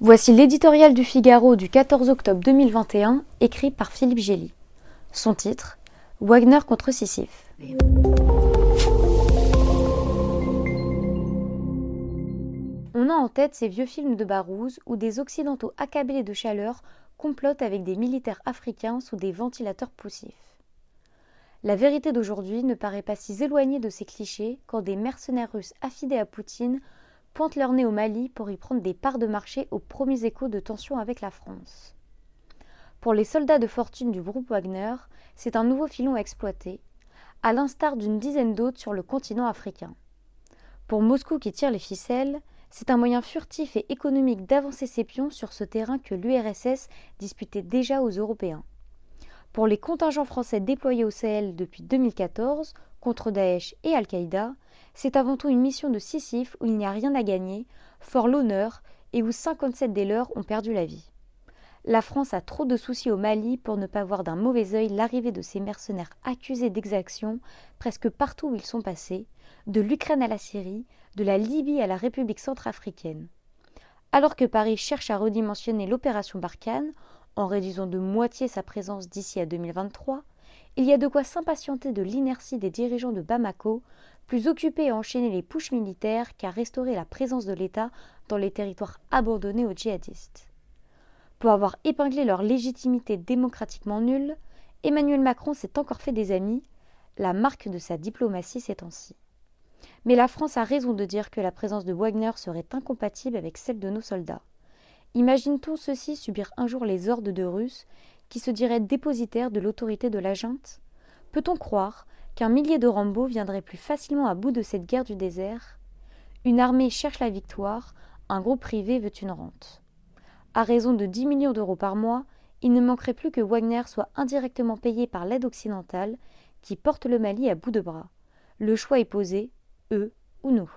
Voici l'éditorial du Figaro du 14 octobre 2021, écrit par Philippe Gély. Son titre Wagner contre Sisyphe. On a en tête ces vieux films de Barouz où des Occidentaux accablés de chaleur complotent avec des militaires africains sous des ventilateurs poussifs. La vérité d'aujourd'hui ne paraît pas si éloignée de ces clichés quand des mercenaires russes affidés à Poutine leur nez au Mali pour y prendre des parts de marché aux premiers échos de tensions avec la France. Pour les soldats de fortune du groupe Wagner, c'est un nouveau filon à exploiter, à l'instar d'une dizaine d'autres sur le continent africain. Pour Moscou qui tire les ficelles, c'est un moyen furtif et économique d'avancer ses pions sur ce terrain que l'URSS disputait déjà aux Européens. Pour les contingents français déployés au Sahel depuis 2014 contre Daesh et Al-Qaïda, c'est avant tout une mission de Sisyphe où il n'y a rien à gagner, fort l'honneur et où 57 des leurs ont perdu la vie. La France a trop de soucis au Mali pour ne pas voir d'un mauvais œil l'arrivée de ces mercenaires accusés d'exaction presque partout où ils sont passés, de l'Ukraine à la Syrie, de la Libye à la République centrafricaine. Alors que Paris cherche à redimensionner l'opération Barkhane, en réduisant de moitié sa présence d'ici à 2023, il y a de quoi s'impatienter de l'inertie des dirigeants de Bamako, plus occupés à enchaîner les pushs militaires qu'à restaurer la présence de l'État dans les territoires abandonnés aux djihadistes. Pour avoir épinglé leur légitimité démocratiquement nulle, Emmanuel Macron s'est encore fait des amis, la marque de sa diplomatie temps-ci. Mais la France a raison de dire que la présence de Wagner serait incompatible avec celle de nos soldats. Imagine-t-on ceux-ci subir un jour les ordres de Russes qui se diraient dépositaires de l'autorité de la junte? Peut-on croire qu'un millier de Rambo viendrait plus facilement à bout de cette guerre du désert? Une armée cherche la victoire, un groupe privé veut une rente. À raison de 10 millions d'euros par mois, il ne manquerait plus que Wagner soit indirectement payé par l'aide occidentale qui porte le Mali à bout de bras. Le choix est posé, eux ou nous.